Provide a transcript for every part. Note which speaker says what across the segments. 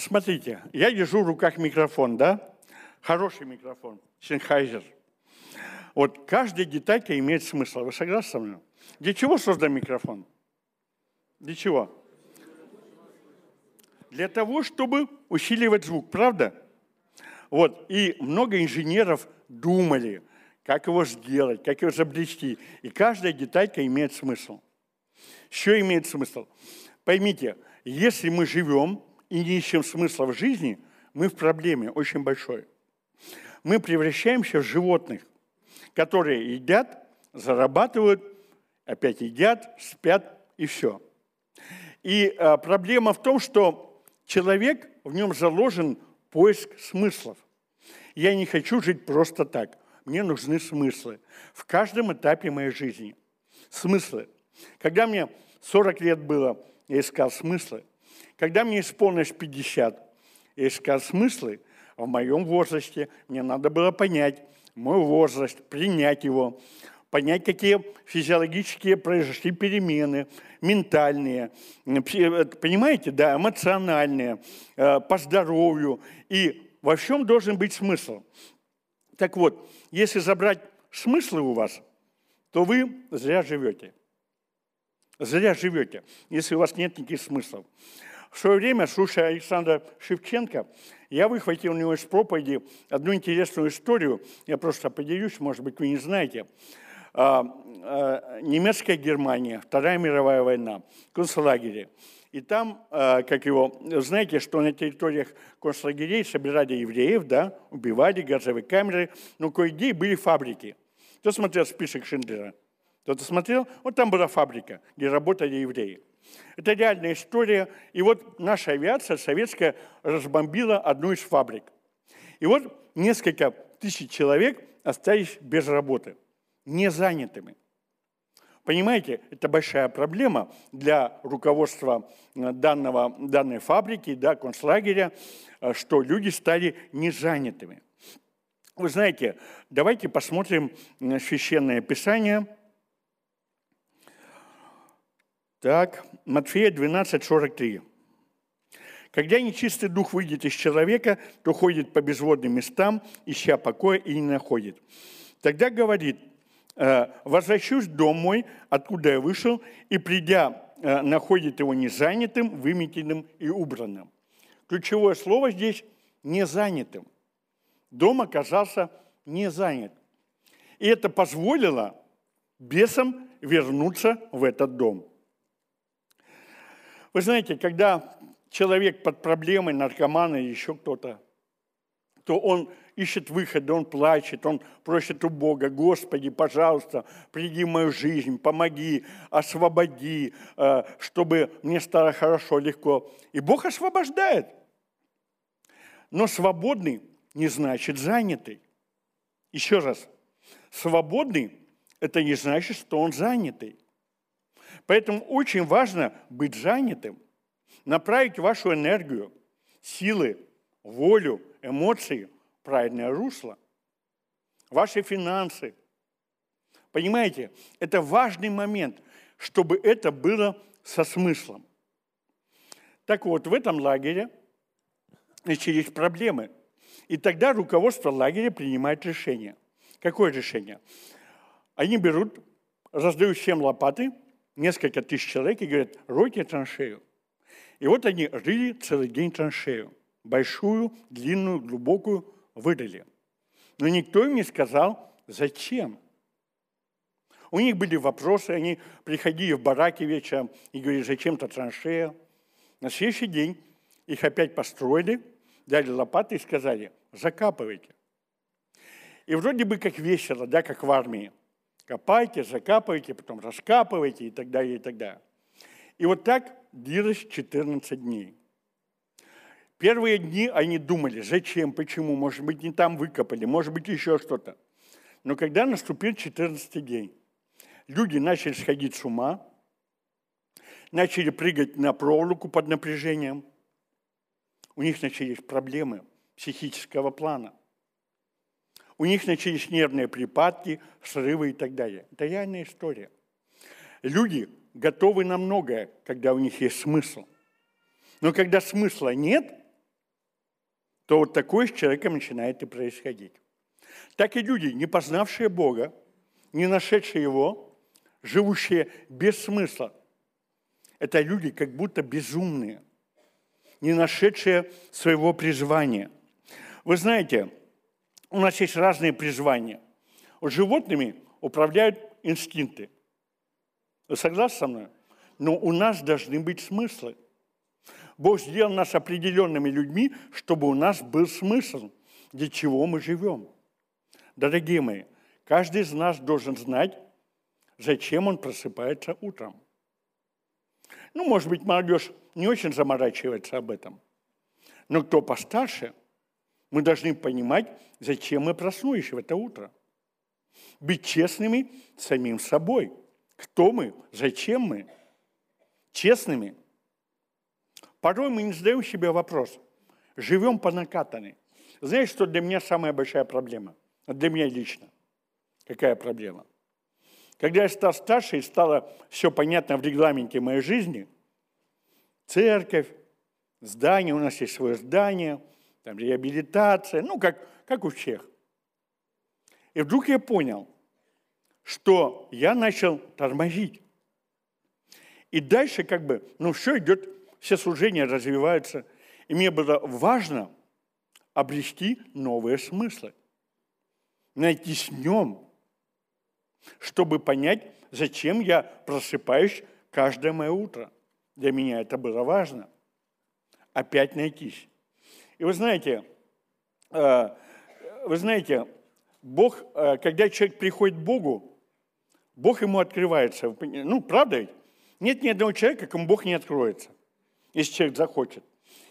Speaker 1: смотрите, я держу в руках микрофон, да? Хороший микрофон, Sennheiser. Вот каждая деталька имеет смысл. Вы согласны со мной? Для чего создан микрофон? Для чего? Для того, чтобы усиливать звук, правда? Вот, и много инженеров думали, как его сделать, как его изобрести. И каждая деталька имеет смысл. Что имеет смысл? Поймите, если мы живем и не ищем смысла в жизни, мы в проблеме очень большой. Мы превращаемся в животных, которые едят, зарабатывают, опять едят, спят и все. И а, проблема в том, что человек, в нем заложен поиск смыслов. Я не хочу жить просто так. Мне нужны смыслы в каждом этапе моей жизни. Смыслы. Когда мне 40 лет было, я искал смыслы. Когда мне исполнилось 50, я искал смыслы. В моем возрасте мне надо было понять мой возраст, принять его, понять, какие физиологические произошли перемены, ментальные, понимаете, да, эмоциональные, э, по здоровью. И во всем должен быть смысл. Так вот, если забрать смыслы у вас, то вы зря живете. Зря живете, если у вас нет никаких смыслов. В свое время, слушая Александра Шевченко, я выхватил у него из проповеди одну интересную историю. Я просто поделюсь, может быть, вы не знаете. А, а, немецкая Германия, Вторая мировая война, концлагере. И там, а, как его, знаете, что на территориях концлагерей собирали евреев, да, убивали, газовые камеры, но кое-где были фабрики. Кто смотрел список Шиндлера? Кто-то смотрел? Вот там была фабрика, где работали евреи. Это реальная история. И вот наша авиация советская разбомбила одну из фабрик. И вот несколько тысяч человек остались без работы, не занятыми. Понимаете, это большая проблема для руководства э, данного, данной фабрики, да, концлагеря, э, что люди стали незанятыми. Вы знаете, давайте посмотрим Священное Писание. Так, Матфея 12, 43. Когда нечистый дух выйдет из человека, то ходит по безводным местам, ища покоя и не находит. Тогда говорит, Э, возвращусь в дом мой, откуда я вышел, и придя, э, находит его незанятым, выметенным и убранным. Ключевое слово здесь – незанятым. Дом оказался не занят. И это позволило бесам вернуться в этот дом. Вы знаете, когда человек под проблемой, наркоман или еще кто-то, то он ищет выхода, он плачет, он просит у Бога, Господи, пожалуйста, приди в мою жизнь, помоги, освободи, э, чтобы мне стало хорошо, легко. И Бог освобождает. Но свободный не значит занятый. Еще раз, свободный – это не значит, что он занятый. Поэтому очень важно быть занятым, направить вашу энергию, силы, волю, эмоции – правильное русло. Ваши финансы. Понимаете, это важный момент, чтобы это было со смыслом. Так вот, в этом лагере начались проблемы. И тогда руководство лагеря принимает решение. Какое решение? Они берут, раздают всем лопаты, несколько тысяч человек, и говорят, ройте траншею. И вот они рыли целый день траншею. Большую, длинную, глубокую, выдали. Но никто им не сказал, зачем. У них были вопросы, они приходили в бараки вечером и говорили, зачем-то траншея. На следующий день их опять построили, дали лопаты и сказали, закапывайте. И вроде бы как весело, да, как в армии. Копайте, закапывайте, потом раскапывайте и так далее, и так далее. И вот так длилось 14 дней. Первые дни они думали, зачем, почему, может быть, не там выкопали, может быть, еще что-то. Но когда наступил 14 день, люди начали сходить с ума, начали прыгать на проволоку под напряжением, у них начались проблемы психического плана. У них начались нервные припадки, срывы и так далее. Это реальная история. Люди готовы на многое, когда у них есть смысл. Но когда смысла нет, то вот такое с человеком начинает и происходить. Так и люди, не познавшие Бога, не нашедшие Его, живущие без смысла. Это люди как будто безумные, не нашедшие своего призвания. Вы знаете, у нас есть разные призвания. Вот животными управляют инстинкты. Вы согласны со мной? Но у нас должны быть смыслы – Бог сделал нас определенными людьми, чтобы у нас был смысл, для чего мы живем. Дорогие мои, каждый из нас должен знать, зачем он просыпается утром. Ну, может быть, молодежь не очень заморачивается об этом. Но кто постарше, мы должны понимать, зачем мы проснулись в это утро. Быть честными самим собой. Кто мы, зачем мы. Честными – Порой мы не задаем себе вопрос. Живем по накатанной. Знаешь, что для меня самая большая проблема? Для меня лично. Какая проблема? Когда я стал старше и стало все понятно в регламенте моей жизни, церковь, здание, у нас есть свое здание, там реабилитация, ну, как, как у всех. И вдруг я понял, что я начал тормозить. И дальше как бы, ну, все идет все служения развиваются. И мне было важно обрести новые смыслы, найти с нем, чтобы понять, зачем я просыпаюсь каждое мое утро. Для меня это было важно. Опять найтись. И вы знаете, э, вы знаете, Бог, э, когда человек приходит к Богу, Бог ему открывается. Ну, правда ведь? Нет ни одного человека, кому Бог не откроется если человек захочет.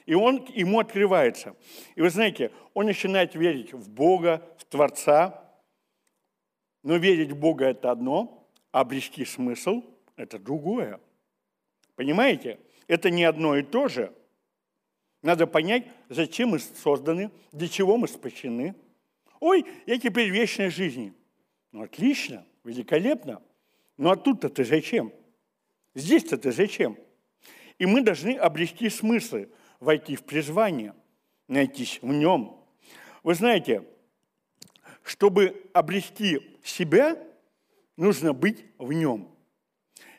Speaker 1: И он ему открывается. И вы знаете, он начинает верить в Бога, в Творца. Но верить в Бога – это одно, а обрести смысл – это другое. Понимаете? Это не одно и то же. Надо понять, зачем мы созданы, для чего мы спасены. Ой, я теперь в вечной жизни. Ну, отлично, великолепно. Ну, а тут-то ты зачем? Здесь-то ты зачем? И мы должны обрести смыслы, войти в призвание, найтись в нем. Вы знаете, чтобы обрести себя, нужно быть в нем.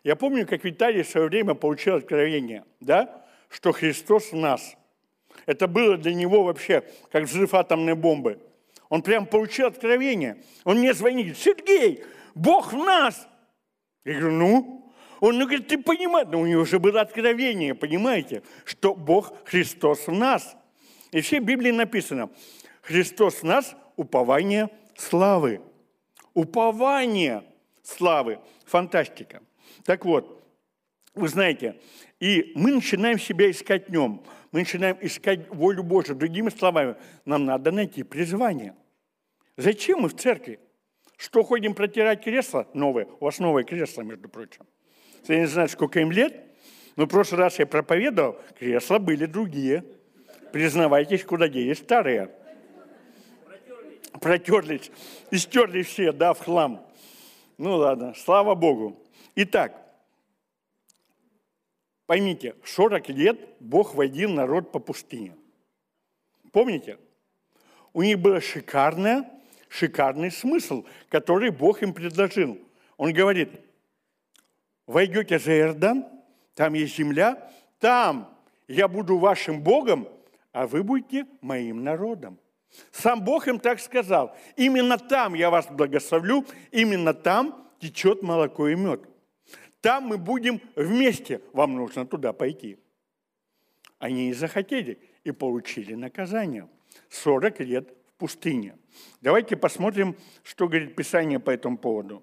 Speaker 1: Я помню, как Виталий в свое время получил откровение, да, что Христос в нас. Это было для него вообще как взрыв атомной бомбы. Он прям получил откровение. Он мне звонит, Сергей, Бог в нас. Я говорю, ну, он ну, говорит, ты понимаешь, но у него уже было откровение, понимаете, что Бог Христос в нас. И все в Библии написано, Христос в нас – упование славы. Упование славы. Фантастика. Так вот, вы знаете, и мы начинаем себя искать нем. Мы начинаем искать волю Божию. Другими словами, нам надо найти призвание. Зачем мы в церкви? Что ходим протирать кресло новое? У вас новое кресло, между прочим. Я не знаю, сколько им лет, но в прошлый раз я проповедовал, кресла были другие. Признавайтесь, куда делись старые. Протерлись. И стерли все, да, в хлам. Ну ладно, слава Богу. Итак, поймите, 40 лет Бог водил народ по пустыне. Помните? У них был шикарный, шикарный смысл, который Бог им предложил. Он говорит – войдете за Иордан, там есть земля, там я буду вашим Богом, а вы будете моим народом. Сам Бог им так сказал. Именно там я вас благословлю, именно там течет молоко и мед. Там мы будем вместе, вам нужно туда пойти. Они и захотели, и получили наказание. 40 лет в пустыне. Давайте посмотрим, что говорит Писание по этому поводу.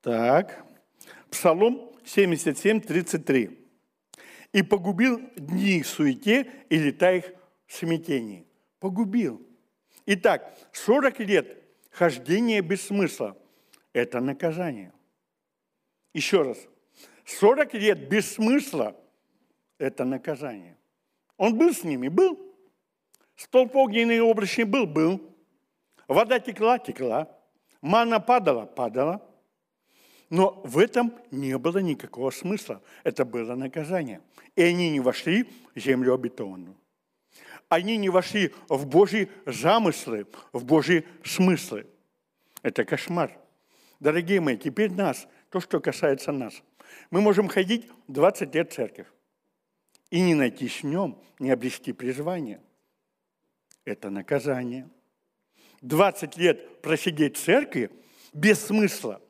Speaker 1: Так. Псалом 77, 33. «И погубил дни их суете, и лета их в смятении». Погубил. Итак, 40 лет хождения без смысла – это наказание. Еще раз. 40 лет без смысла – это наказание. Он был с ними? Был. Столб огненный обращенный был? Был. Вода текла? Текла. Мана падала? Падала. Но в этом не было никакого смысла. Это было наказание. И они не вошли в землю обетованную. Они не вошли в Божьи замыслы, в Божьи смыслы. Это кошмар. Дорогие мои, теперь нас, то, что касается нас. Мы можем ходить 20 лет в церковь и не найти в нем, не обрести призвание. Это наказание. 20 лет просидеть в церкви без смысла,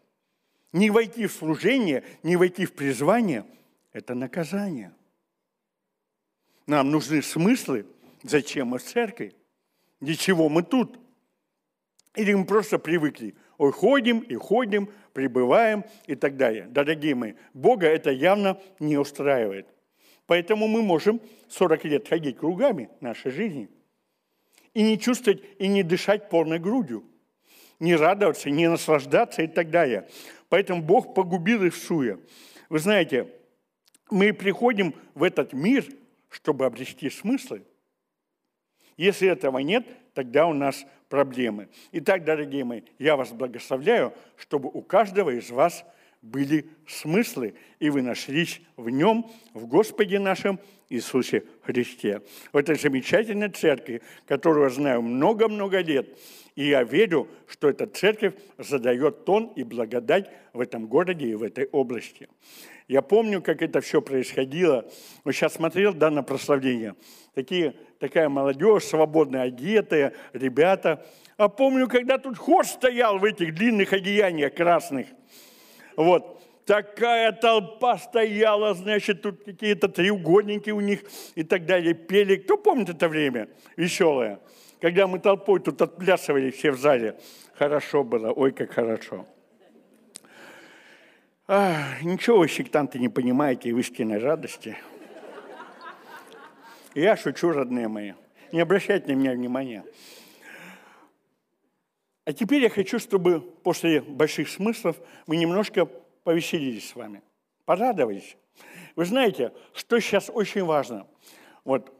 Speaker 1: не войти в служение, не войти в призвание – это наказание. Нам нужны смыслы, зачем мы в церкви, для чего мы тут. Или мы просто привыкли, ой, ходим и ходим, пребываем и так далее. Дорогие мои, Бога это явно не устраивает. Поэтому мы можем 40 лет ходить кругами нашей жизни и не чувствовать, и не дышать полной грудью, не радоваться, не наслаждаться и так далее. Поэтому Бог погубил их суе. Вы знаете, мы приходим в этот мир, чтобы обрести смыслы. Если этого нет, тогда у нас проблемы. Итак, дорогие мои, я вас благословляю, чтобы у каждого из вас – были смыслы, и вы нашлись в нем, в Господе нашем Иисусе Христе. В этой замечательной церкви, которую я знаю много-много лет, и я верю, что эта церковь задает тон и благодать в этом городе и в этой области. Я помню, как это все происходило. Вот сейчас смотрел да, на прославление. Такие, такая молодежь, свободная одетая, ребята. А помню, когда тут хор стоял в этих длинных одеяниях красных – вот. Такая толпа стояла, значит, тут какие-то треугольники у них и так далее, пели. Кто помнит это время веселое? Когда мы толпой тут отплясывали все в зале. Хорошо было, ой, как хорошо. А, ничего вы, сектанты, не понимаете в истинной радости. Я шучу, родные мои. Не обращайте на меня внимания. А теперь я хочу, чтобы после больших смыслов мы немножко повеселились с вами, порадовались. Вы знаете, что сейчас очень важно? Вот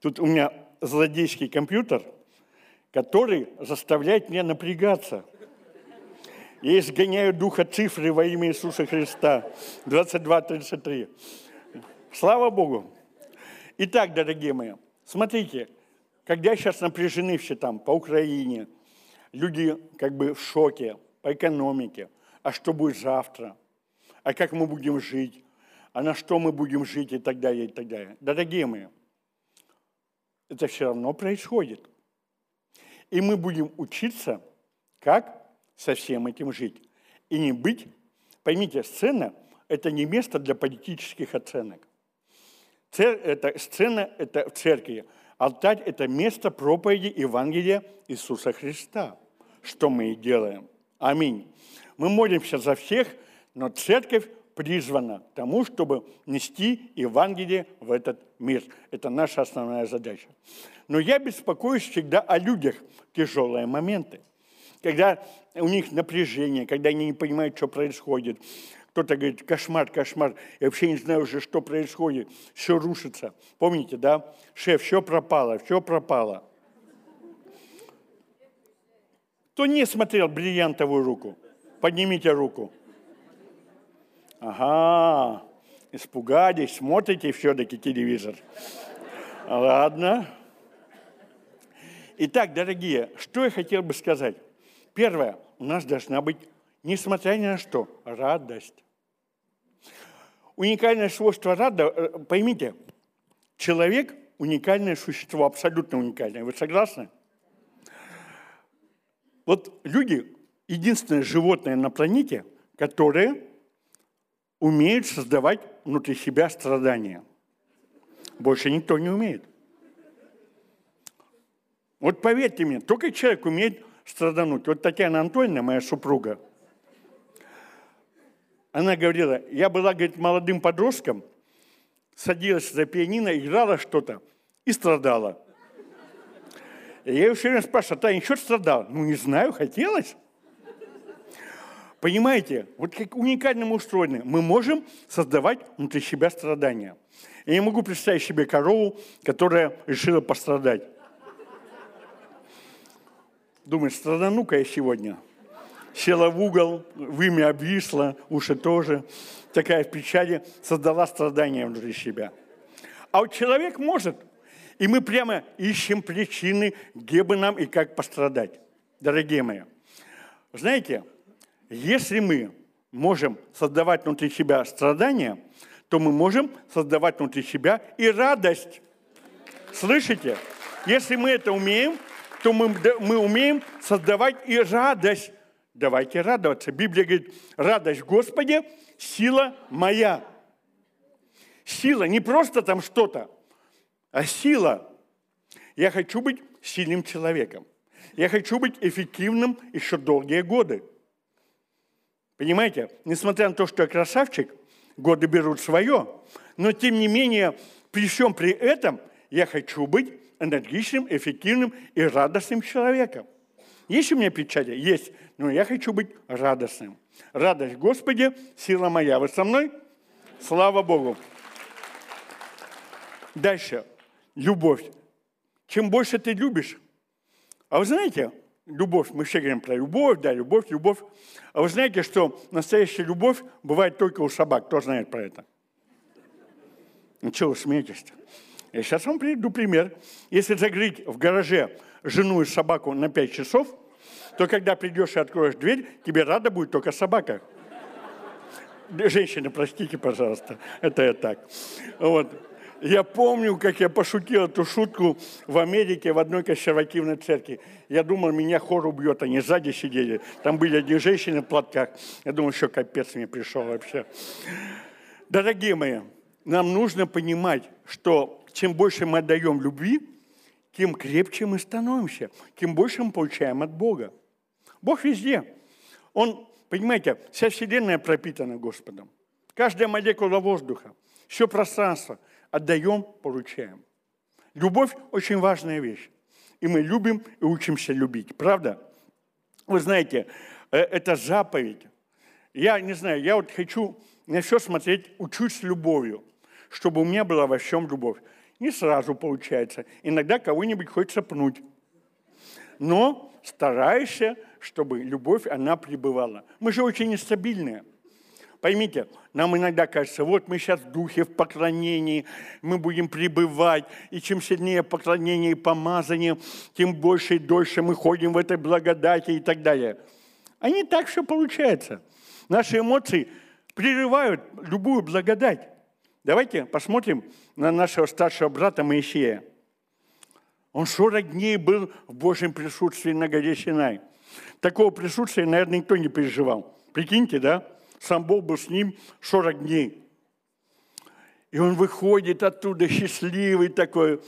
Speaker 1: тут у меня злодейский компьютер, который заставляет меня напрягаться. Я изгоняю духа цифры во имя Иисуса Христа. 22.33. Слава Богу. Итак, дорогие мои, смотрите, когда сейчас напряжены все там по Украине – люди как бы в шоке по экономике. А что будет завтра? А как мы будем жить? А на что мы будем жить и так далее, и так далее. Дорогие мои, это все равно происходит. И мы будем учиться, как со всем этим жить. И не быть, поймите, сцена – это не место для политических оценок. Цер, это, сцена – это в церкви – Алтарь – это место проповеди Евангелия Иисуса Христа, что мы и делаем. Аминь. Мы молимся за всех, но церковь призвана к тому, чтобы нести Евангелие в этот мир. Это наша основная задача. Но я беспокоюсь всегда о людях в тяжелые моменты. Когда у них напряжение, когда они не понимают, что происходит, кто-то говорит, кошмар, кошмар, я вообще не знаю уже, что происходит, все рушится. Помните, да? Шеф, все пропало, все пропало. Кто не смотрел бриллиантовую руку? Поднимите руку. Ага, испугались, смотрите все-таки телевизор. Ладно. Итак, дорогие, что я хотел бы сказать. Первое, у нас должна быть несмотря ни на что, радость. Уникальное свойство рада, э, поймите, человек – уникальное существо, абсолютно уникальное. Вы согласны? Вот люди – единственное животное на планете, которое умеет создавать внутри себя страдания. Больше никто не умеет. Вот поверьте мне, только человек умеет страдануть. Вот Татьяна Антоновна, моя супруга – она говорила, я была, говорит, молодым подростком, садилась за пианино, играла что-то и страдала. И я ее все время спрашиваю, а ты ничего страдал? Ну, не знаю, хотелось. Понимаете, вот как уникально мы устроены. Мы можем создавать внутри себя страдания. Я не могу представить себе корову, которая решила пострадать. Думаешь, страдану-ка я сегодня. Села в угол, вымя обвисла, уши тоже. Такая в печали создала страдания внутри себя. А вот человек может. И мы прямо ищем причины, где бы нам и как пострадать. Дорогие мои, знаете, если мы можем создавать внутри себя страдания, то мы можем создавать внутри себя и радость. Слышите? Если мы это умеем, то мы, мы умеем создавать и радость. Давайте радоваться. Библия говорит, радость Господи, сила моя. Сила, не просто там что-то, а сила. Я хочу быть сильным человеком. Я хочу быть эффективным еще долгие годы. Понимаете, несмотря на то, что я красавчик, годы берут свое, но тем не менее, при всем при этом, я хочу быть энергичным, эффективным и радостным человеком. Есть у меня печали? Есть. Но я хочу быть радостным. Радость Господи, сила моя. Вы со мной? Слава Богу. Дальше. Любовь. Чем больше ты любишь, а вы знаете, любовь, мы все говорим про любовь, да, любовь, любовь. А вы знаете, что настоящая любовь бывает только у собак. Кто знает про это? Ну, что вы смеетесь-то? Я сейчас вам приведу пример. Если закрыть в гараже жену и собаку на 5 часов, то когда придешь и откроешь дверь, тебе рада будет только собака. Женщины, простите, пожалуйста, это я так. Вот. Я помню, как я пошутил эту шутку в Америке в одной консервативной церкви. Я думал, меня хор убьет, они сзади сидели. Там были одни женщины в платках. Я думал, еще капец мне пришел вообще. Дорогие мои, нам нужно понимать, что чем больше мы отдаем любви, тем крепче мы становимся, тем больше мы получаем от Бога. Бог везде. Он, понимаете, вся Вселенная пропитана Господом. Каждая молекула воздуха, все пространство – отдаем, получаем. Любовь – очень важная вещь. И мы любим и учимся любить. Правда? Вы знаете, э, это заповедь. Я не знаю, я вот хочу на все смотреть, учусь любовью, чтобы у меня была во всем любовь. Не сразу получается. Иногда кого-нибудь хочется пнуть. Но стараешься, чтобы любовь, она пребывала. Мы же очень нестабильные. Поймите, нам иногда кажется, вот мы сейчас в духе, в поклонении, мы будем пребывать, и чем сильнее поклонение и помазание, тем больше и дольше мы ходим в этой благодати и так далее. А не так все получается. Наши эмоции прерывают любую благодать. Давайте посмотрим на нашего старшего брата Моисея. Он 40 дней был в Божьем присутствии на горе Синай. Такого присутствия, наверное, никто не переживал. Прикиньте, да? Сам Бог был с ним 40 дней. И он выходит оттуда счастливый такой,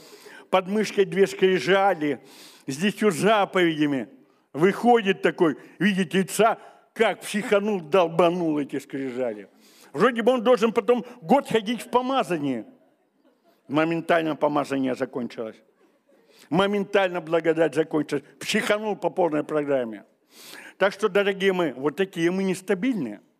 Speaker 1: под мышкой две скрижали, с десятью заповедями. Выходит такой, видит яйца, как психанул, долбанул эти скрижали. Вроде бы он должен потом год ходить в помазании. Моментально помазание закончилось. Моментально благодать закончилась. Психанул по полной программе. Так что, дорогие мы, вот такие мы нестабильные –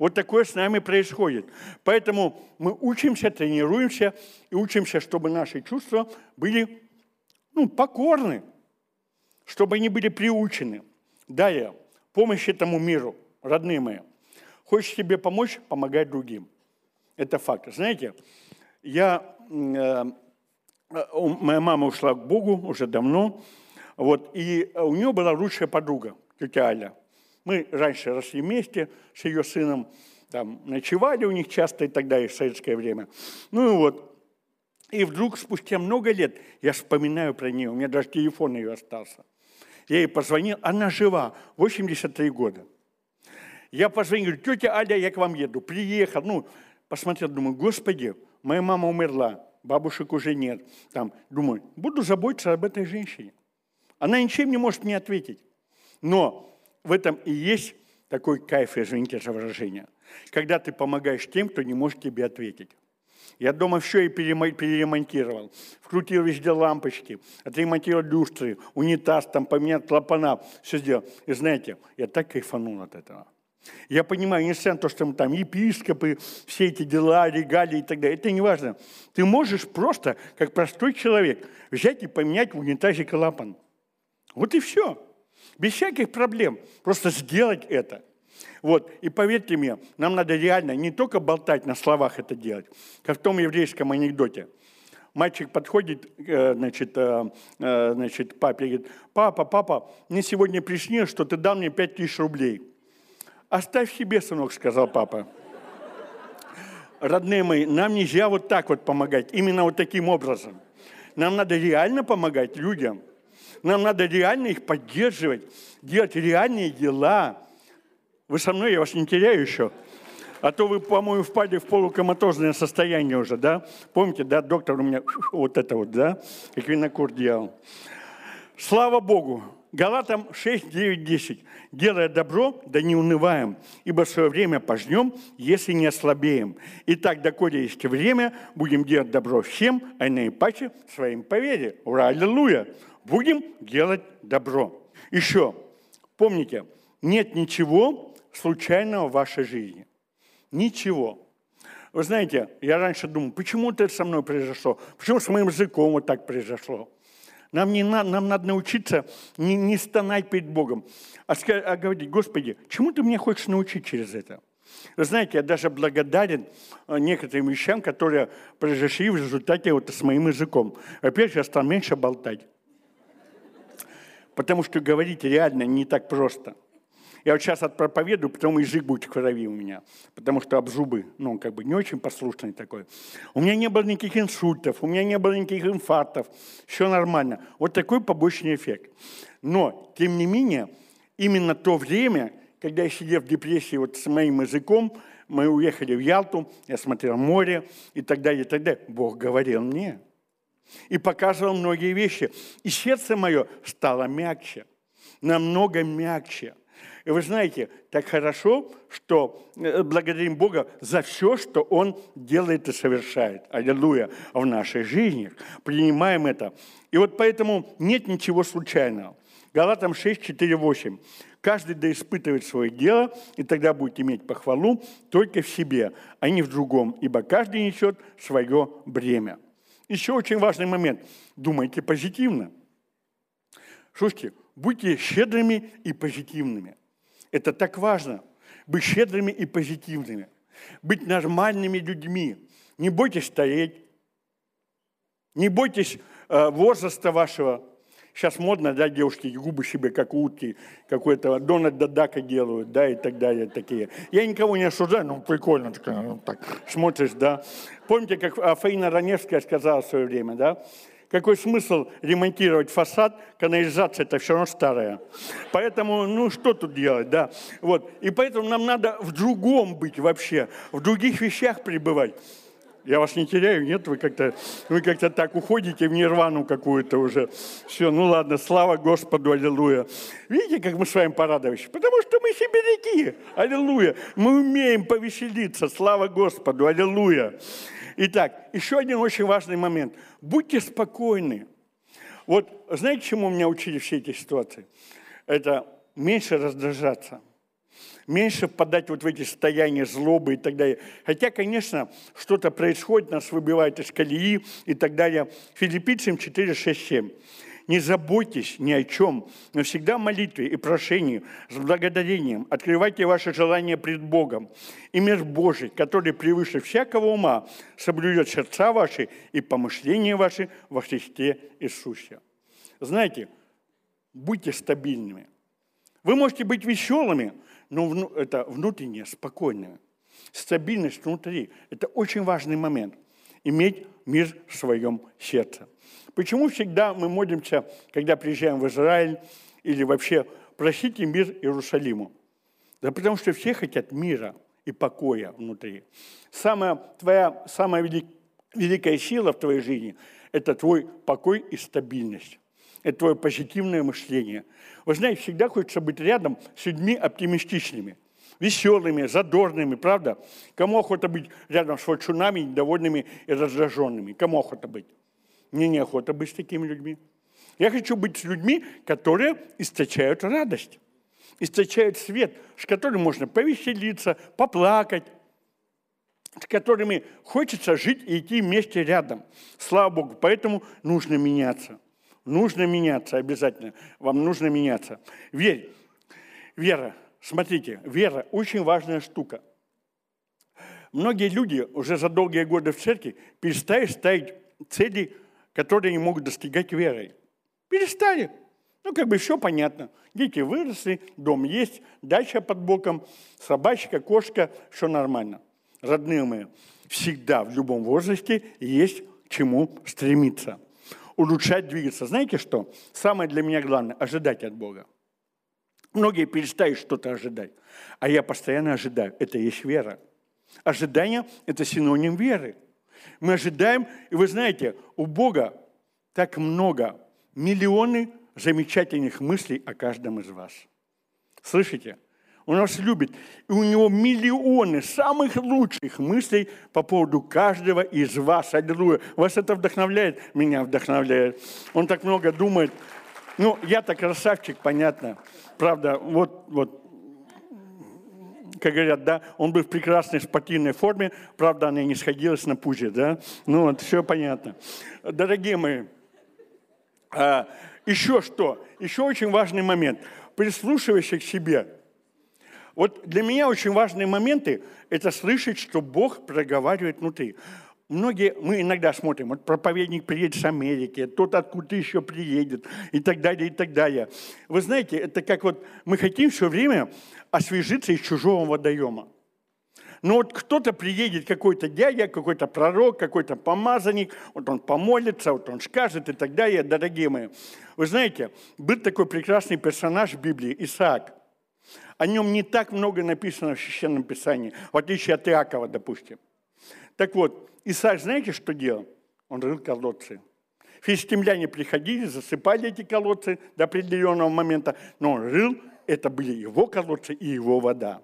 Speaker 1: вот такое с нами происходит. Поэтому мы учимся, тренируемся и учимся, чтобы наши чувства были ну, покорны, чтобы они были приучены. Далее, помощь этому миру, родные мои. Хочешь себе помочь, помогай другим. Это факт. Знаете, я, э, моя мама ушла к Богу уже давно, вот, и у нее была лучшая подруга, тетя Аля. Мы раньше росли вместе с ее сыном, там, ночевали у них часто и так далее в советское время. Ну и вот. И вдруг спустя много лет я вспоминаю про нее, у меня даже телефон ее остался. Я ей позвонил, она жива, 83 года. Я позвонил, тетя Аля, я к вам еду. Приехал, ну, посмотрел, думаю, господи, моя мама умерла, бабушек уже нет. Там, думаю, буду заботиться об этой женщине. Она ничем не может мне ответить. Но в этом и есть такой кайф, извините за выражение, когда ты помогаешь тем, кто не может тебе ответить. Я дома все и переремонтировал. Вкрутил везде лампочки, отремонтировал люстры, унитаз, там поменял клапана, все сделал. И знаете, я так кайфанул от этого. Я понимаю, несмотря на то, что там епископы, все эти дела, регалии и так далее, это не важно. Ты можешь просто, как простой человек, взять и поменять в унитазе клапан. Вот и все. Без всяких проблем. Просто сделать это. Вот. И поверьте мне, нам надо реально не только болтать на словах это делать, как в том еврейском анекдоте. Мальчик подходит, э, значит, э, э, значит, папе и говорит, папа, папа, мне сегодня приснилось, что ты дал мне пять тысяч рублей. Оставь себе, сынок, сказал папа. Родные мои, нам нельзя вот так вот помогать, именно вот таким образом. Нам надо реально помогать людям. Нам надо реально их поддерживать, делать реальные дела. Вы со мной, я вас не теряю еще. А то вы, по-моему, впали в полукоматозное состояние уже, да? Помните, да, доктор у меня вот это вот, да, эквинокур делал. Слава Богу, Галатам 6, 9, 10. «Делая добро, да не унываем, ибо свое время пожнем, если не ослабеем. Итак, доколе есть время, будем делать добро всем, а наипаче своим по вере». Ура, аллилуйя! Будем делать добро. Еще, помните, нет ничего случайного в вашей жизни. Ничего. Вы знаете, я раньше думал, почему это со мной произошло? Почему с моим языком вот так произошло? Нам, не надо, нам надо научиться не, не стонать перед Богом, а, а говорить, Господи, чему ты меня хочешь научить через это? Вы знаете, я даже благодарен э, некоторым вещам, которые произошли в результате вот с моим языком. Во-первых, я стал меньше болтать. Потому что говорить реально не так просто – я вот сейчас отпроповедую, потом язык будет в крови у меня, потому что об зубы, ну, как бы не очень послушный такой. У меня не было никаких инсультов, у меня не было никаких инфарктов, все нормально. Вот такой побочный эффект. Но, тем не менее, именно то время, когда я сидел в депрессии вот с моим языком, мы уехали в Ялту, я смотрел море и так далее, и так далее. Бог говорил мне и показывал многие вещи. И сердце мое стало мягче, намного мягче. И вы знаете, так хорошо, что э, благодарим Бога за все, что Он делает и совершает. Аллилуйя в нашей жизни. Принимаем это. И вот поэтому нет ничего случайного. Галатам 6, 4, 8. Каждый да испытывает свое дело, и тогда будет иметь похвалу только в себе, а не в другом, ибо каждый несет свое бремя. Еще очень важный момент. Думайте позитивно. Слушайте, будьте щедрыми и позитивными. Это так важно. Быть щедрыми и позитивными. Быть нормальными людьми. Не бойтесь стареть. Не бойтесь э, возраста вашего. Сейчас модно, да, девушки губы себе, как утки, какой-то Дональда Дака делают, да, и так далее, такие. Я никого не осуждаю, ну, прикольно, так, ну, так смотришь, да. Помните, как Фаина Раневская сказала в свое время, да, какой смысл ремонтировать фасад, канализация это все равно старая. Поэтому, ну что тут делать, да. Вот. И поэтому нам надо в другом быть вообще, в других вещах пребывать. Я вас не теряю, нет? Вы как-то, вы как-то так уходите в нирвану какую-то уже. Все, ну ладно, слава Господу, аллилуйя. Видите, как мы с вами порадовались? Потому что мы сибиряки, аллилуйя. Мы умеем повеселиться, слава Господу, аллилуйя. Итак, еще один очень важный момент. Будьте спокойны. Вот знаете, чему меня учили все эти ситуации? Это меньше раздражаться, меньше впадать вот в эти состояния злобы и так далее. Хотя, конечно, что-то происходит, нас выбивает из колеи и так далее. Филиппийцам 4, 6, 7. Не заботьтесь ни о чем, но всегда молитве и прошении с благодарением открывайте ваши желания пред Богом. И мир Божий, который превыше всякого ума, соблюдет сердца ваши и помышления ваши во Христе Иисусе. Знаете, будьте стабильными. Вы можете быть веселыми, но это внутренне спокойными. Стабильность внутри – это очень важный момент. Иметь мир в своем сердце. Почему всегда мы молимся, когда приезжаем в Израиль, или вообще просите мир Иерусалиму? Да потому что все хотят мира и покоя внутри. Самая, твоя самая велик, великая сила в твоей жизни – это твой покой и стабильность. Это твое позитивное мышление. Вы знаете, всегда хочется быть рядом с людьми оптимистичными, веселыми, задорными, правда? Кому охота быть рядом с волчунами, недовольными и раздраженными? Кому охота быть? Мне неохота быть с такими людьми. Я хочу быть с людьми, которые источают радость, источают свет, с которым можно повеселиться, поплакать, с которыми хочется жить и идти вместе рядом. Слава Богу, поэтому нужно меняться. Нужно меняться обязательно. Вам нужно меняться. Верь. Вера. Смотрите, вера – очень важная штука. Многие люди уже за долгие годы в церкви перестали ставить цели, которые они могут достигать верой. Перестали. Ну, как бы все понятно. Дети выросли, дом есть, дача под боком, собачка, кошка, все нормально. Родные мои, всегда в любом возрасте есть к чему стремиться. Улучшать, двигаться. Знаете что? Самое для меня главное – ожидать от Бога. Многие перестают что-то ожидать, а я постоянно ожидаю. Это есть вера. Ожидание – это синоним веры. Мы ожидаем, и вы знаете, у Бога так много, миллионы замечательных мыслей о каждом из вас. Слышите? Он нас любит. И у него миллионы самых лучших мыслей по поводу каждого из вас. Аллилуйя. Вас это вдохновляет? Меня вдохновляет. Он так много думает. Ну, я-то красавчик, понятно. Правда, вот, вот, как говорят, да, он был в прекрасной спортивной форме, правда, она не сходилась на пузе, да. Ну, вот, все понятно. Дорогие мои, а, еще что? Еще очень важный момент. Прислушивайся к себе. Вот для меня очень важные моменты – это слышать, что Бог проговаривает внутри. Многие, мы иногда смотрим, вот проповедник приедет с Америки, тот откуда еще приедет, и так далее, и так далее. Вы знаете, это как вот мы хотим все время освежиться из чужого водоема. Но вот кто-то приедет, какой-то дядя, какой-то пророк, какой-то помазанник, вот он помолится, вот он скажет и так далее, дорогие мои. Вы знаете, был такой прекрасный персонаж в Библии, Исаак. О нем не так много написано в Священном Писании, в отличие от Иакова, допустим. Так вот, Исаак, знаете, что делал? Он рыл колодцы. Филистимляне приходили, засыпали эти колодцы до определенного момента, но он рыл, это были его колодцы и его вода.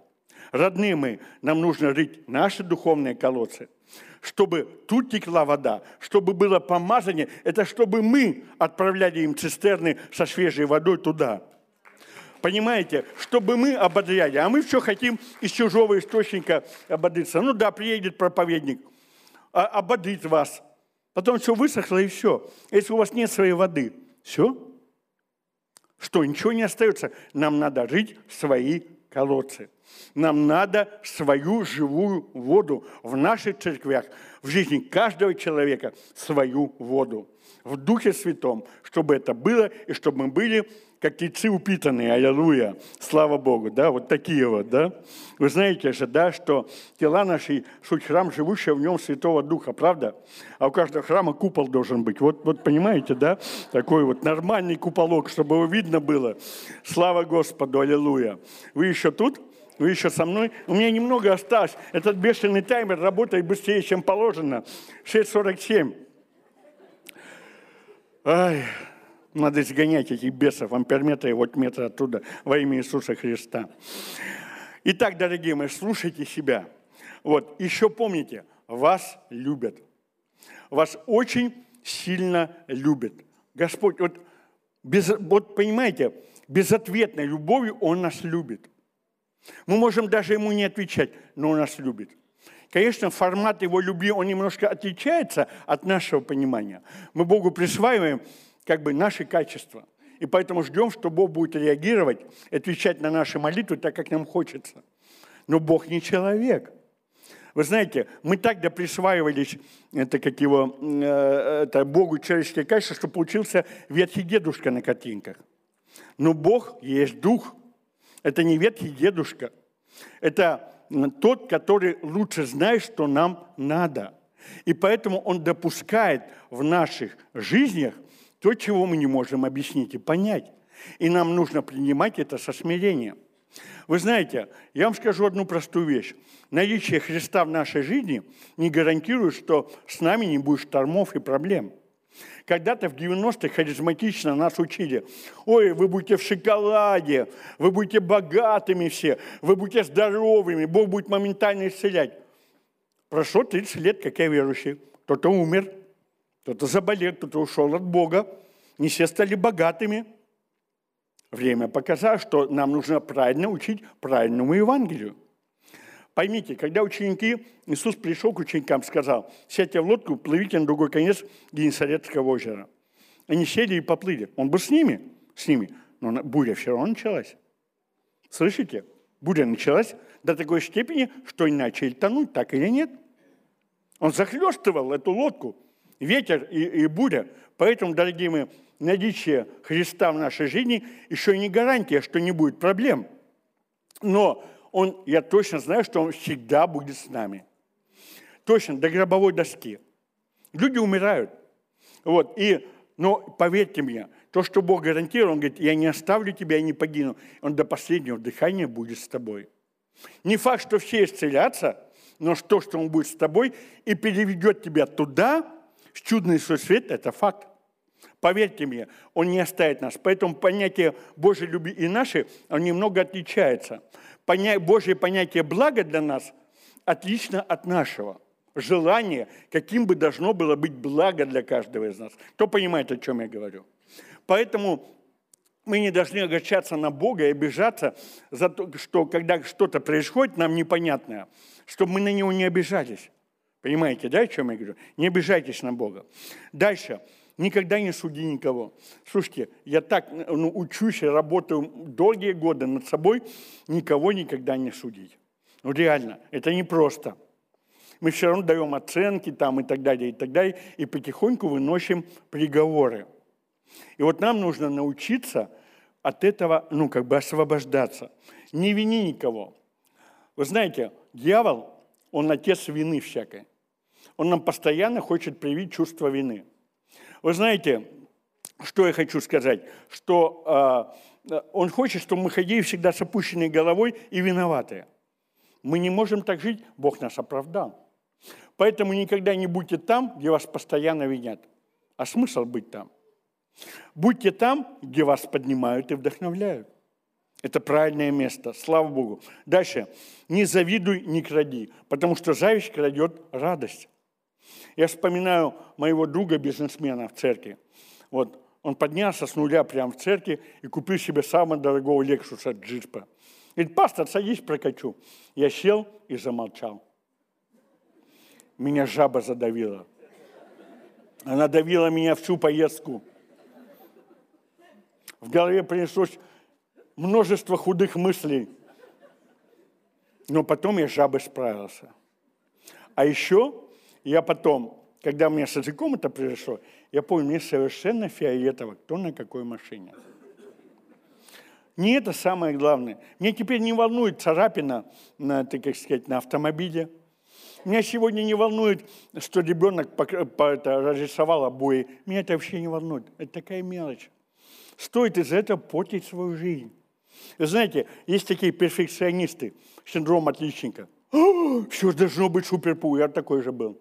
Speaker 1: Родные мы, нам нужно рыть наши духовные колодцы, чтобы тут текла вода, чтобы было помазание, это чтобы мы отправляли им цистерны со свежей водой туда. Понимаете, чтобы мы ободряли, а мы все хотим из чужого источника ободриться. Ну да, приедет проповедник, а, ободрит вас. Потом все высохло и все. Если у вас нет своей воды, все. Что, ничего не остается? Нам надо жить свои колодцы. Нам надо свою живую воду в наших церквях, в жизни каждого человека свою воду в Духе Святом, чтобы это было и чтобы мы были как тельцы упитанные, аллилуйя, слава Богу, да, вот такие вот, да. Вы знаете же, да, что тела наши – суть храм, живущего в нем Святого Духа, правда? А у каждого храма купол должен быть. Вот, вот понимаете, да, такой вот нормальный куполок, чтобы его видно было. Слава Господу, аллилуйя. Вы еще тут? Вы еще со мной? У меня немного осталось. Этот бешеный таймер работает быстрее, чем положено. 6.47. Ай, надо изгонять этих бесов, амперметра и вот метра оттуда во имя Иисуса Христа. Итак, дорогие мои, слушайте себя. Вот, еще помните, вас любят. Вас очень сильно любят. Господь, вот, без, вот понимаете, безответной любовью Он нас любит. Мы можем даже Ему не отвечать, но Он нас любит. Конечно, формат Его любви, он немножко отличается от нашего понимания. Мы Богу присваиваем как бы наши качества. И поэтому ждем, что Бог будет реагировать, отвечать на наши молитвы так, как нам хочется. Но Бог не человек. Вы знаете, мы так присваивались это как его, э, это Богу человеческое качество, что получился ветхий дедушка на картинках. Но Бог есть Дух. Это не ветхий дедушка. Это тот, который лучше знает, что нам надо. И поэтому Он допускает в наших жизнях то, чего мы не можем объяснить и понять. И нам нужно принимать это со смирением. Вы знаете, я вам скажу одну простую вещь. Наличие Христа в нашей жизни не гарантирует, что с нами не будет штормов и проблем. Когда-то в 90-х харизматично нас учили, ой, вы будете в шоколаде, вы будете богатыми все, вы будете здоровыми, Бог будет моментально исцелять. Прошло 30 лет, как я верующий. Кто-то умер, кто-то заболел, кто-то ушел от Бога. Не все стали богатыми. Время показало, что нам нужно правильно учить правильному Евангелию. Поймите, когда ученики, Иисус пришел к ученикам, сказал, сядьте в лодку, плывите на другой конец Генесарецкого озера. Они сели и поплыли. Он был с ними, с ними, но буря все равно началась. Слышите? Буря началась до такой степени, что они начали тонуть, так или нет. Он захлестывал эту лодку, ветер и, и буря. Поэтому, дорогие мои, наличие Христа в нашей жизни еще не гарантия, что не будет проблем. Но он, я точно знаю, что он всегда будет с нами. Точно, до гробовой доски. Люди умирают. Вот, и, но поверьте мне, то, что Бог гарантировал, Он говорит, я не оставлю тебя, я не погину. Он до последнего дыхания будет с тобой. Не факт, что все исцелятся, но то, что Он будет с тобой и переведет тебя туда, чудный свой свет, это факт. Поверьте мне, Он не оставит нас. Поэтому понятие Божьей любви и наше, оно немного отличается. Поня... Божье понятие блага для нас отлично от нашего. Желание, каким бы должно было быть благо для каждого из нас. Кто понимает, о чем я говорю? Поэтому мы не должны огорчаться на Бога и обижаться за то, что когда что-то происходит нам непонятное, чтобы мы на Него не обижались. Понимаете, да, о чем я говорю? Не обижайтесь на Бога. Дальше. Никогда не суди никого. Слушайте, я так ну, учусь и работаю долгие годы над собой, никого никогда не судить. Ну реально, это непросто. Мы все равно даем оценки там и так далее, и так далее, и потихоньку выносим приговоры. И вот нам нужно научиться от этого, ну, как бы освобождаться. Не вини никого. Вы знаете, дьявол, он отец вины всякой. Он нам постоянно хочет привить чувство вины. Вы знаете, что я хочу сказать? Что э, он хочет, чтобы мы ходили всегда с опущенной головой и виноватые. Мы не можем так жить, Бог нас оправдал. Поэтому никогда не будьте там, где вас постоянно винят. А смысл быть там? Будьте там, где вас поднимают и вдохновляют. Это правильное место, слава Богу. Дальше. Не завидуй, не кради, потому что зависть крадет радость. Я вспоминаю моего друга-бизнесмена в церкви. Вот, он поднялся с нуля прямо в церкви и купил себе самого дорогого Лексуса джипа. Говорит, пастор, садись, прокачу. Я сел и замолчал. Меня жаба задавила. Она давила меня всю поездку. В голове принеслось множество худых мыслей. Но потом я с жабой справился. А еще я потом, когда у меня с языком это произошло, я помню, мне совершенно фиолетово, кто на какой машине. Не это самое главное. Мне теперь не волнует царапина на, так сказать, на автомобиле. Меня сегодня не волнует, что ребенок это, разрисовал обои. Меня это вообще не волнует. Это такая мелочь. Стоит из-за этого портить свою жизнь. Вы знаете, есть такие перфекционисты, синдром отличника. Все должно быть супер-пу, я такой же был.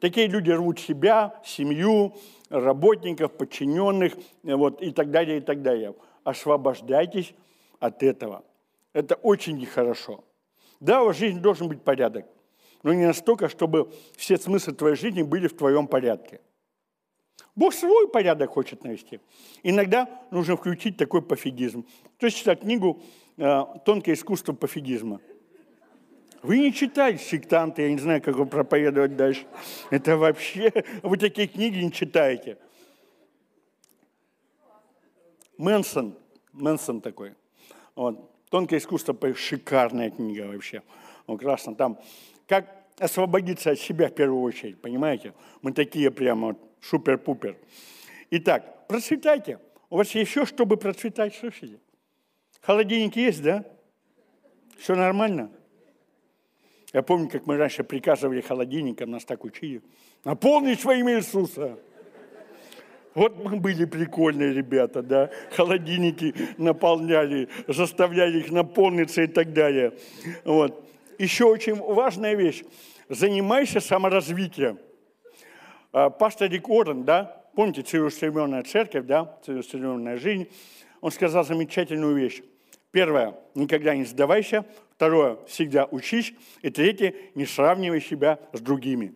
Speaker 1: Такие люди рвут себя, семью, работников, подчиненных вот, и так далее, и так далее. Освобождайтесь от этого. Это очень нехорошо. Да, в жизни должен быть порядок, но не настолько, чтобы все смыслы твоей жизни были в твоем порядке. Бог свой порядок хочет навести. Иногда нужно включить такой пофигизм. То есть читать книгу э, «Тонкое искусство пофигизма». Вы не читаете сектанты, я не знаю, как его проповедовать дальше. Это вообще... Вы такие книги не читаете. Мэнсон, Мэнсон такой. Вот. «Тонкое искусство» шикарная книга вообще. Он красно там. Как освободиться от себя в первую очередь, понимаете? Мы такие прямо вот супер-пупер. Итак, процветайте. У вас все, чтобы процветать, слышите? Холодильник есть, да? Все нормально? Я помню, как мы раньше приказывали холодильникам, нас так учили. Наполнить во имя Иисуса. Вот мы были прикольные ребята, да. Холодильники наполняли, заставляли их наполниться и так далее. Вот. Еще очень важная вещь. Занимайся саморазвитием. А, пастор Рик Уоррен, да, помните, целеустремленная церковь, да, целеустремленная жизнь, он сказал замечательную вещь. Первое, никогда не сдавайся. Второе, всегда учись. И третье, не сравнивай себя с другими.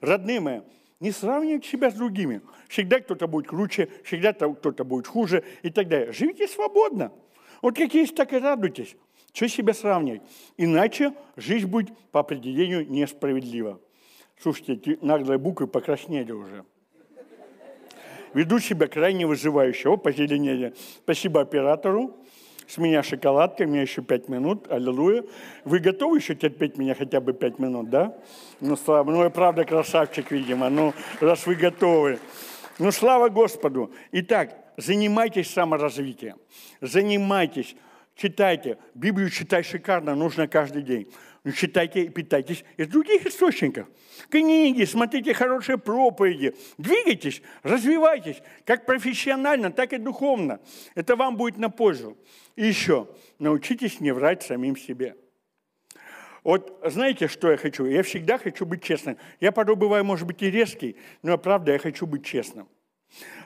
Speaker 1: Родные мои, не сравнивайте себя с другими. Всегда кто-то будет круче, всегда кто-то будет хуже и так далее. Живите свободно. Вот как есть, так и радуйтесь. Что себя сравнивать? Иначе жизнь будет по определению несправедлива. Слушайте, эти наглые буквы покраснели уже. веду себя крайне вызывающе. О, позеленение. Спасибо оператору. С меня шоколадка, мне еще пять минут, аллилуйя. Вы готовы еще терпеть меня хотя бы пять минут, да? Ну, слава, ну, я правда красавчик, видимо, ну, раз вы готовы. Ну, слава Господу. Итак, занимайтесь саморазвитием, занимайтесь, читайте. Библию читай шикарно, нужно каждый день. Ну, читайте и питайтесь из других источников. Книги, смотрите хорошие проповеди. Двигайтесь, развивайтесь, как профессионально, так и духовно. Это вам будет на пользу. И еще, научитесь не врать самим себе. Вот знаете, что я хочу? Я всегда хочу быть честным. Я порой бываю, может быть, и резкий, но правда я хочу быть честным.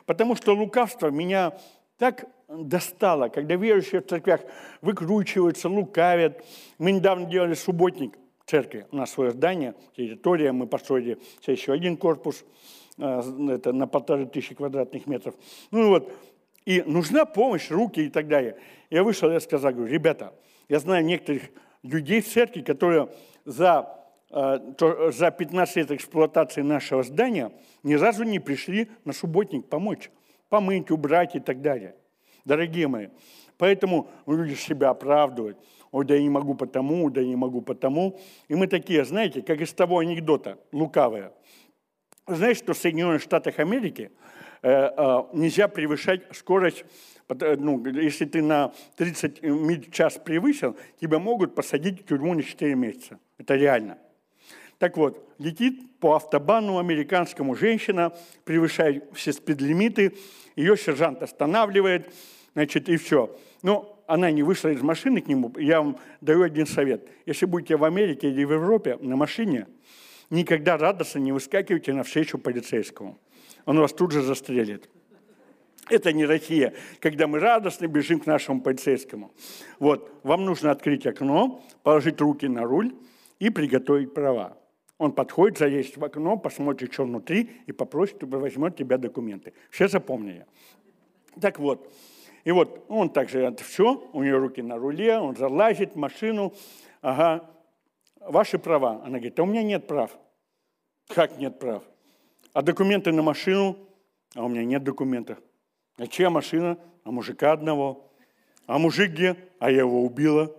Speaker 1: Потому что лукавство меня так достало, когда верующие в церквях выкручиваются, лукавят. Мы недавно делали субботник церкви. У нас свое здание, территория, мы построили еще один корпус, э, это на полторы тысячи квадратных метров. Ну вот, и нужна помощь, руки и так далее. Я вышел, я сказал, говорю, ребята, я знаю некоторых людей в церкви, которые за, э, за 15 лет эксплуатации нашего здания ни разу не пришли на субботник помочь, помыть, убрать и так далее. Дорогие мои, поэтому люди себя оправдывают. Ой, да я не могу потому, да я не могу потому. И мы такие, знаете, как из того анекдота, лукавые. Знаете, что в Соединенных Штатах Америки э, э, нельзя превышать скорость Э, ну, если ты на 30 миль в час превысил, тебя могут посадить в тюрьму на 4 месяца. Это реально. Так вот, летит по автобану американскому женщина, превышает все спидлимиты, ее сержант останавливает, значит, и все. Но она не вышла из машины к нему, я вам даю один совет. Если будете в Америке или в Европе на машине, никогда радостно не выскакивайте на встречу полицейскому. Он вас тут же застрелит. Это не Россия, когда мы радостно бежим к нашему полицейскому. Вот, вам нужно открыть окно, положить руки на руль и приготовить права. Он подходит, залезет в окно, посмотрит, что внутри, и попросит, чтобы возьмет тебя документы. Все запомнили. Так вот, и вот он также это все, у нее руки на руле, он залазит в машину, ага, ваши права. Она говорит, а у меня нет прав. Как нет прав? А документы на машину? А у меня нет документов. А чья машина? А мужика одного. А мужик где? А я его убила.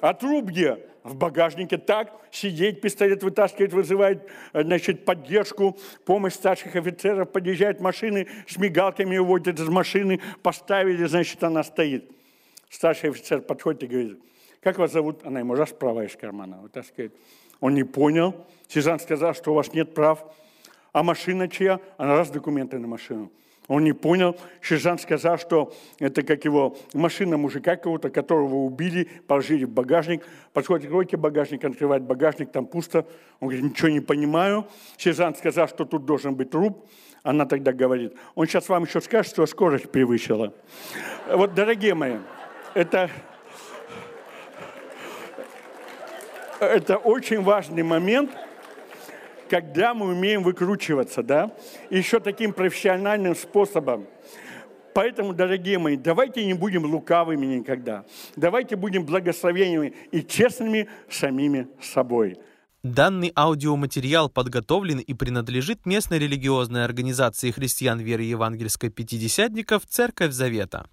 Speaker 1: Труп где? В багажнике так, сидеть, пистолет вытаскивает, вызывает значит, поддержку, помощь старших офицеров, подъезжают машины, с мигалками уводят из машины, поставили, значит, она стоит. Старший офицер подходит и говорит, как вас зовут? Она ему раз права из кармана вытаскивает. Он не понял. Сержант сказал, что у вас нет прав. А машина чья? Она раз документы на машину. Он не понял. Сержант сказал, что это как его машина мужика какого-то, которого убили, положили в багажник. Подходит, откройте багажник, открывает багажник, там пусто. Он говорит, ничего не понимаю. Сержант сказал, что тут должен быть труп. Она тогда говорит, он сейчас вам еще скажет, что скорость превысила. Вот, дорогие мои, это, это очень важный момент – когда мы умеем выкручиваться, да, еще таким профессиональным способом. Поэтому, дорогие мои, давайте не будем лукавыми никогда. Давайте будем благословенными и честными самими собой.
Speaker 2: Данный аудиоматериал подготовлен и принадлежит местной религиозной организации христиан веры евангельской пятидесятников «Церковь Завета».